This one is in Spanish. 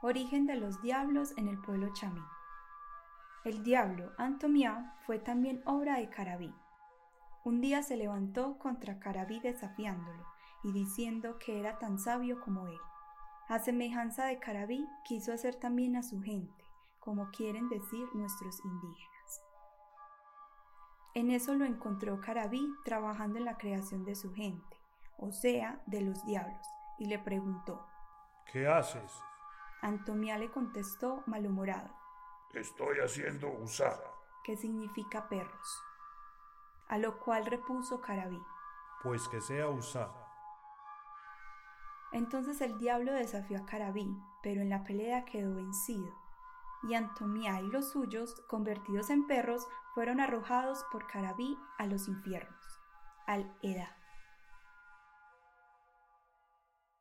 Origen de los diablos en el pueblo chamí. El diablo Antomiá fue también obra de Carabí. Un día se levantó contra Carabí desafiándolo y diciendo que era tan sabio como él. A semejanza de Carabí, quiso hacer también a su gente, como quieren decir nuestros indígenas. En eso lo encontró Carabí trabajando en la creación de su gente, o sea, de los diablos, y le preguntó, ¿Qué haces? Antomía le contestó malhumorado, Estoy haciendo usar. que significa perros. A lo cual repuso Carabí, Pues que sea usar. Entonces el diablo desafió a Carabí, pero en la pelea quedó vencido. Y Antomía y los suyos, convertidos en perros, fueron arrojados por Carabí a los infiernos, al Edá.